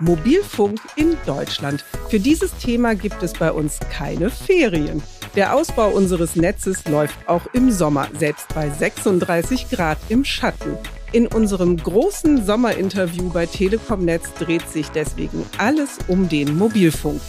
Mobilfunk in Deutschland. Für dieses Thema gibt es bei uns keine Ferien. Der Ausbau unseres Netzes läuft auch im Sommer, selbst bei 36 Grad im Schatten. In unserem großen Sommerinterview bei Telekom Netz dreht sich deswegen alles um den Mobilfunk.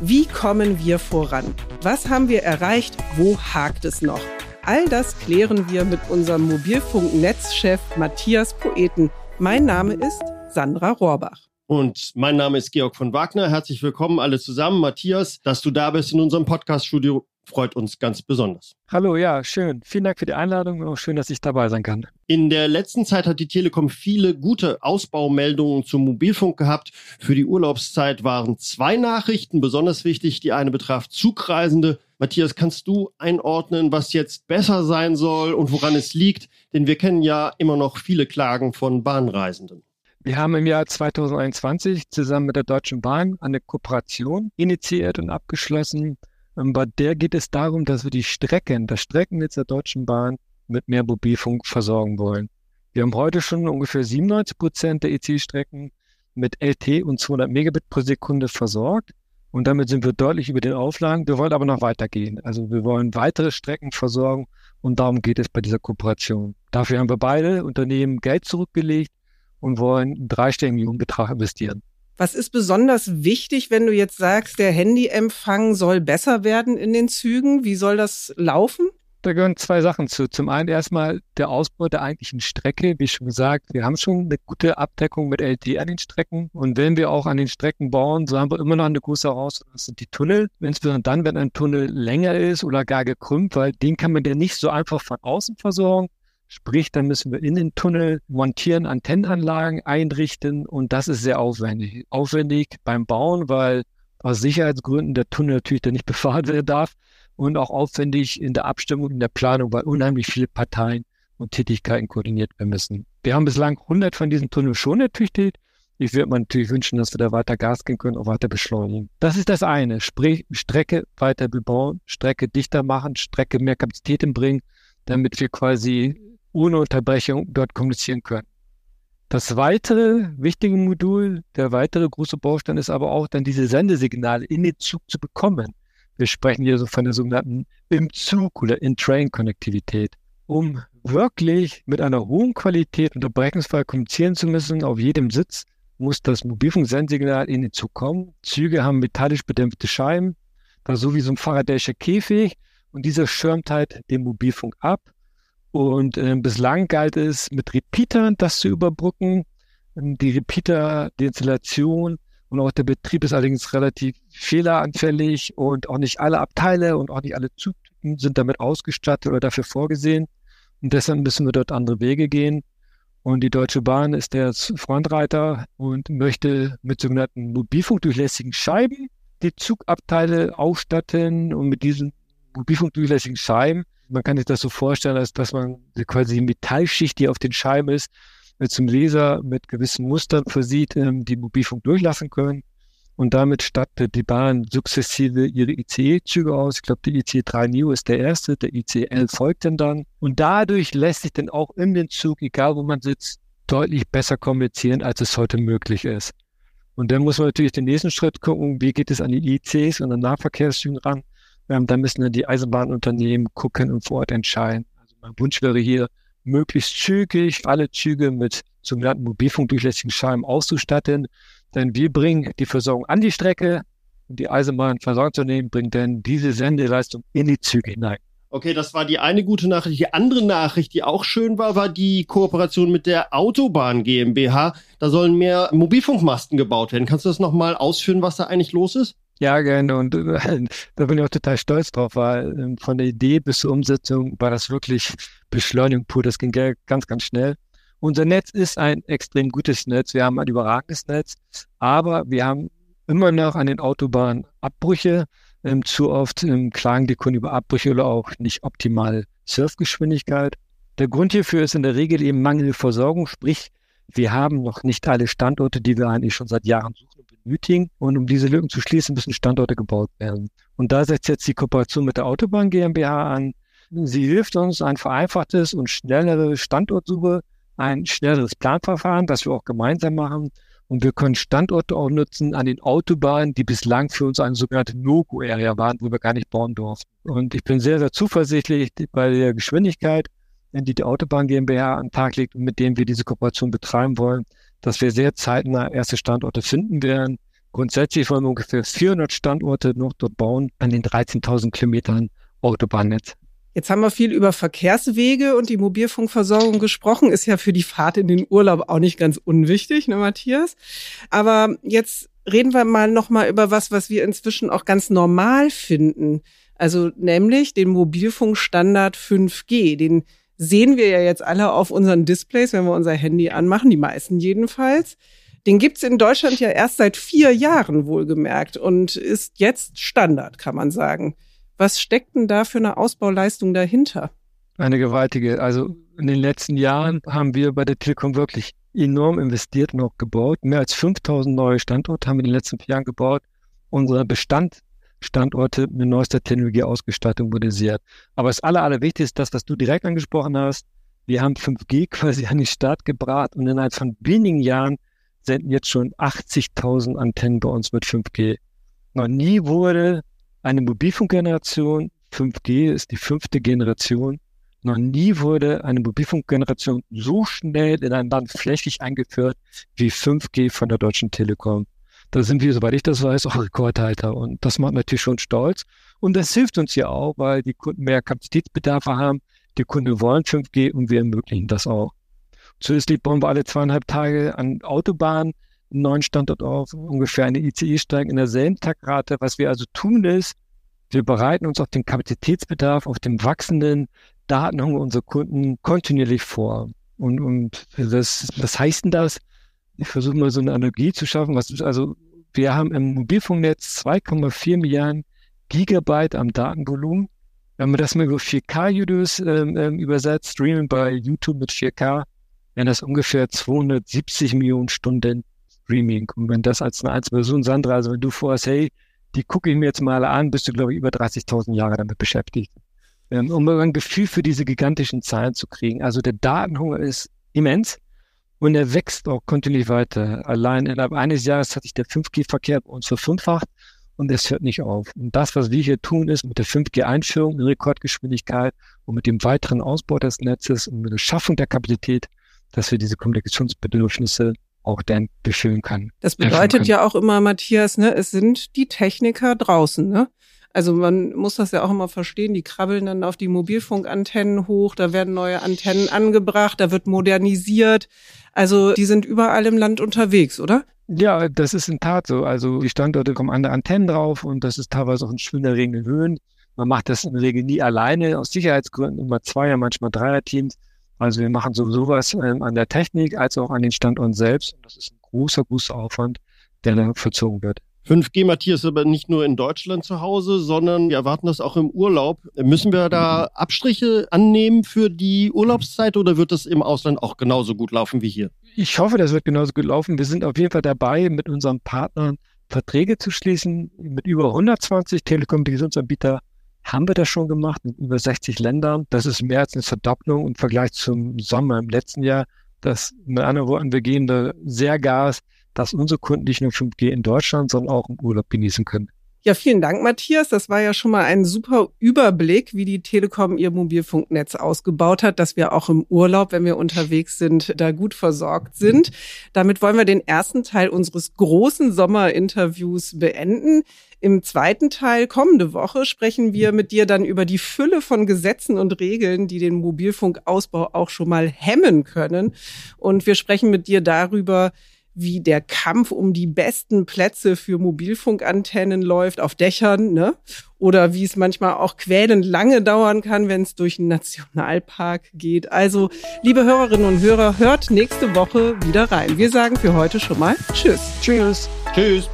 Wie kommen wir voran? Was haben wir erreicht? Wo hakt es noch? All das klären wir mit unserem Mobilfunknetzchef Matthias Poeten. Mein Name ist Sandra Rohrbach. Und mein Name ist Georg von Wagner. Herzlich willkommen alle zusammen. Matthias, dass du da bist in unserem Podcast-Studio, freut uns ganz besonders. Hallo, ja, schön. Vielen Dank für die Einladung und auch schön, dass ich dabei sein kann. In der letzten Zeit hat die Telekom viele gute Ausbaumeldungen zum Mobilfunk gehabt. Für die Urlaubszeit waren zwei Nachrichten besonders wichtig. Die eine betraf Zugreisende. Matthias, kannst du einordnen, was jetzt besser sein soll und woran es liegt? Denn wir kennen ja immer noch viele Klagen von Bahnreisenden. Wir haben im Jahr 2021 zusammen mit der Deutschen Bahn eine Kooperation initiiert und abgeschlossen. Bei der geht es darum, dass wir die Strecken, das Streckennetz der Deutschen Bahn mit mehr Mobilfunk versorgen wollen. Wir haben heute schon ungefähr 97 Prozent der EC-Strecken mit LT und 200 Megabit pro Sekunde versorgt. Und damit sind wir deutlich über den Auflagen. Wir wollen aber noch weitergehen. Also wir wollen weitere Strecken versorgen und darum geht es bei dieser Kooperation. Dafür haben wir beide Unternehmen Geld zurückgelegt und wollen einen dreistelligen Millionenbetrag investieren. Was ist besonders wichtig, wenn du jetzt sagst, der Handyempfang soll besser werden in den Zügen? Wie soll das laufen? Da gehören zwei Sachen zu. Zum einen erstmal der Ausbau der eigentlichen Strecke. Wie schon gesagt, wir haben schon eine gute Abdeckung mit LTE an den Strecken. Und wenn wir auch an den Strecken bauen, so haben wir immer noch eine große Herausforderung. Das sind die Tunnel. Insbesondere dann, wenn ein Tunnel länger ist oder gar gekrümmt, weil den kann man ja nicht so einfach von außen versorgen. Sprich, dann müssen wir in den Tunnel montieren, Antennenanlagen einrichten und das ist sehr aufwendig. Aufwendig beim Bauen, weil aus Sicherheitsgründen der Tunnel natürlich dann nicht befahren werden darf und auch aufwendig in der Abstimmung, in der Planung, weil unheimlich viele Parteien und Tätigkeiten koordiniert werden müssen. Wir haben bislang 100 von diesen Tunneln schon ertüchtigt. Ich würde mir natürlich wünschen, dass wir da weiter Gas gehen können, auch weiter beschleunigen. Das ist das eine. Sprich, Strecke weiter bebauen, Strecke dichter machen, Strecke mehr Kapazitäten bringen, damit wir quasi ohne Unterbrechung dort kommunizieren können. Das weitere wichtige Modul, der weitere große Baustein ist aber auch dann diese Sendesignale in den Zug zu bekommen. Wir sprechen hier so von der sogenannten im Zug oder In-Train-Konnektivität. Um wirklich mit einer hohen Qualität unterbrechungsfrei kommunizieren zu müssen auf jedem Sitz, muss das Mobilfunksendsignal in den Zug kommen. Züge haben metallisch bedämpfte Scheiben, da so wie so ein Faradayischer Käfig und dieser schirmt halt den Mobilfunk ab und äh, bislang galt es, mit Repeatern das zu überbrücken. Ähm, die Repeater, die Installation und auch der Betrieb ist allerdings relativ fehleranfällig und auch nicht alle Abteile und auch nicht alle Zugtypen sind damit ausgestattet oder dafür vorgesehen. Und deshalb müssen wir dort andere Wege gehen. Und die Deutsche Bahn ist der Frontreiter und möchte mit sogenannten mobilfunkdurchlässigen Scheiben die Zugabteile ausstatten und mit diesen mobilfunkdurchlässigen Scheiben man kann sich das so vorstellen, als dass man quasi die Metallschicht, die auf den Scheiben ist, zum Laser mit gewissen Mustern versieht, ähm, die Mobilfunk durchlassen können. Und damit stattet die Bahn sukzessive ihre ICE-Züge aus. Ich glaube, der ICE 3 Neo ist der erste, der ICE 11 folgt denn dann. Und dadurch lässt sich dann auch in den Zug, egal wo man sitzt, deutlich besser kommunizieren, als es heute möglich ist. Und dann muss man natürlich den nächsten Schritt gucken, wie geht es an die ICs und an Nahverkehrszügen ran. Ähm, da müssen dann die Eisenbahnunternehmen gucken und vor Ort entscheiden. Also mein Wunsch wäre hier, möglichst zügig alle Züge mit sogenannten mobilfunkdurchlässigen Scheiben auszustatten. Denn wir bringen die Versorgung an die Strecke und die Eisenbahnversorgungsunternehmen bringen dann diese Sendeleistung in die Züge hinein. Okay, das war die eine gute Nachricht. Die andere Nachricht, die auch schön war, war die Kooperation mit der Autobahn GmbH. Da sollen mehr Mobilfunkmasten gebaut werden. Kannst du das nochmal ausführen, was da eigentlich los ist? Ja, gerne. Und äh, da bin ich auch total stolz drauf, weil äh, von der Idee bis zur Umsetzung war das wirklich Beschleunigung pur. Das ging ganz, ganz schnell. Unser Netz ist ein extrem gutes Netz. Wir haben ein überragendes Netz, aber wir haben immer noch an den Autobahnen Abbrüche. Ähm, zu oft ähm, klagen die Kunden über Abbrüche oder auch nicht optimale Surfgeschwindigkeit. Der Grund hierfür ist in der Regel eben mangelnde Versorgung, sprich, wir haben noch nicht alle Standorte, die wir eigentlich schon seit Jahren suchen benötigen. Und um diese Lücken zu schließen, müssen Standorte gebaut werden. Und da setzt jetzt die Kooperation mit der Autobahn GmbH an. Sie hilft uns ein vereinfachtes und schnellere Standortsuche, ein schnelleres Planverfahren, das wir auch gemeinsam machen Und wir können Standorte auch nutzen an den Autobahnen, die bislang für uns eine sogenannte No-Go-Area waren, wo wir gar nicht bauen durften. Und ich bin sehr, sehr zuversichtlich bei der Geschwindigkeit, die die Autobahn GmbH an den Tag legt und mit dem wir diese Kooperation betreiben wollen, dass wir sehr zeitnah erste Standorte finden werden. Grundsätzlich wollen wir ungefähr 400 Standorte noch dort bauen an den 13.000 Kilometern Autobahnnetz. Jetzt haben wir viel über Verkehrswege und die Mobilfunkversorgung gesprochen. Ist ja für die Fahrt in den Urlaub auch nicht ganz unwichtig, ne, Matthias? Aber jetzt reden wir mal nochmal über was, was wir inzwischen auch ganz normal finden. Also nämlich den Mobilfunkstandard 5G. Den sehen wir ja jetzt alle auf unseren Displays, wenn wir unser Handy anmachen, die meisten jedenfalls. Den gibt's in Deutschland ja erst seit vier Jahren wohlgemerkt und ist jetzt Standard, kann man sagen. Was steckt denn da für eine Ausbauleistung dahinter? Eine gewaltige. Also in den letzten Jahren haben wir bei der Telekom wirklich enorm investiert und auch gebaut. Mehr als 5000 neue Standorte haben wir in den letzten vier Jahren gebaut. Unser Bestandstandorte mit neuester Technologie Ausgestattung modernisiert. Aber das aller, allerwichtigste ist das, was du direkt angesprochen hast. Wir haben 5G quasi an den Start gebracht und innerhalb von wenigen Jahren senden jetzt schon 80.000 Antennen bei uns mit 5G. Noch nie wurde eine Mobilfunkgeneration, 5G ist die fünfte Generation. Noch nie wurde eine Mobilfunkgeneration so schnell in ein Land flächig eingeführt wie 5G von der Deutschen Telekom. Da sind wir, soweit ich das weiß, auch Rekordhalter. Und das macht natürlich schon stolz. Und das hilft uns ja auch, weil die Kunden mehr Kapazitätsbedarfe haben. Die Kunden wollen 5G und wir ermöglichen das auch. Zusätzlich bauen wir alle zweieinhalb Tage an Autobahnen einen neuen Standort auf, ungefähr eine ICE-Steige in derselben Tagrate. Was wir also tun ist, wir bereiten uns auf den Kapazitätsbedarf, auf den wachsenden Datenhunger unserer Kunden kontinuierlich vor. Und, und was, was heißt denn das? Ich versuche mal so eine Analogie zu schaffen. Was, also wir haben im Mobilfunknetz 2,4 Milliarden Gigabyte am Datenvolumen. Wenn man das mal über 4K-Videos ähm, ähm, übersetzt, streamen bei YouTube mit 4K, wären das ungefähr 270 Millionen Stunden Streaming. Und wenn das als eine Einzelperson, Sandra, also wenn du vorhast, hey, die gucke ich mir jetzt mal an, bist du, glaube ich, über 30.000 Jahre damit beschäftigt. Ähm, um ein Gefühl für diese gigantischen Zahlen zu kriegen. Also der Datenhunger ist immens und er wächst auch kontinuierlich weiter. Allein innerhalb eines Jahres hat sich der 5G-Verkehr bei uns verfünffacht und es hört nicht auf. Und das, was wir hier tun, ist mit der 5G-Einführung in Rekordgeschwindigkeit und mit dem weiteren Ausbau des Netzes und mit der Schaffung der Kapazität, dass wir diese Kommunikationsbedürfnisse auch dann befüllen kann. Das bedeutet ja auch immer, Matthias, ne, es sind die Techniker draußen, ne? Also man muss das ja auch immer verstehen, die krabbeln dann auf die Mobilfunkantennen hoch, da werden neue Antennen angebracht, da wird modernisiert. Also die sind überall im Land unterwegs, oder? Ja, das ist in Tat so. Also die Standorte kommen andere Antennen drauf und das ist teilweise auch in schwindelerregenden Höhen. Man macht das in der Regel nie alleine, aus Sicherheitsgründen immer Zweier, manchmal Dreier-Teams. Also wir machen sowieso was ähm, an der Technik als auch an den Standorten selbst. Und das ist ein großer, großer Aufwand, der da verzogen wird. 5G, Matthias, aber nicht nur in Deutschland zu Hause, sondern wir erwarten das auch im Urlaub. Müssen wir da Abstriche annehmen für die Urlaubszeit oder wird das im Ausland auch genauso gut laufen wie hier? Ich hoffe, das wird genauso gut laufen. Wir sind auf jeden Fall dabei, mit unseren Partnern Verträge zu schließen mit über 120 Telekommunikationsanbieter haben wir das schon gemacht in über 60 Ländern. Das ist mehr als eine Verdopplung im Vergleich zum Sommer im letzten Jahr. Das, mit anderen Worten, wir gehen da sehr Gas, dass unsere Kunden nicht nur 5G in Deutschland, sondern auch im Urlaub genießen können. Ja, vielen Dank, Matthias. Das war ja schon mal ein super Überblick, wie die Telekom ihr Mobilfunknetz ausgebaut hat, dass wir auch im Urlaub, wenn wir unterwegs sind, da gut versorgt sind. Damit wollen wir den ersten Teil unseres großen Sommerinterviews beenden. Im zweiten Teil kommende Woche sprechen wir mit dir dann über die Fülle von Gesetzen und Regeln, die den Mobilfunkausbau auch schon mal hemmen können. Und wir sprechen mit dir darüber, wie der Kampf um die besten Plätze für Mobilfunkantennen läuft auf Dächern, ne? Oder wie es manchmal auch quälend lange dauern kann, wenn es durch einen Nationalpark geht. Also, liebe Hörerinnen und Hörer, hört nächste Woche wieder rein. Wir sagen für heute schon mal Tschüss. Tschüss. Tschüss.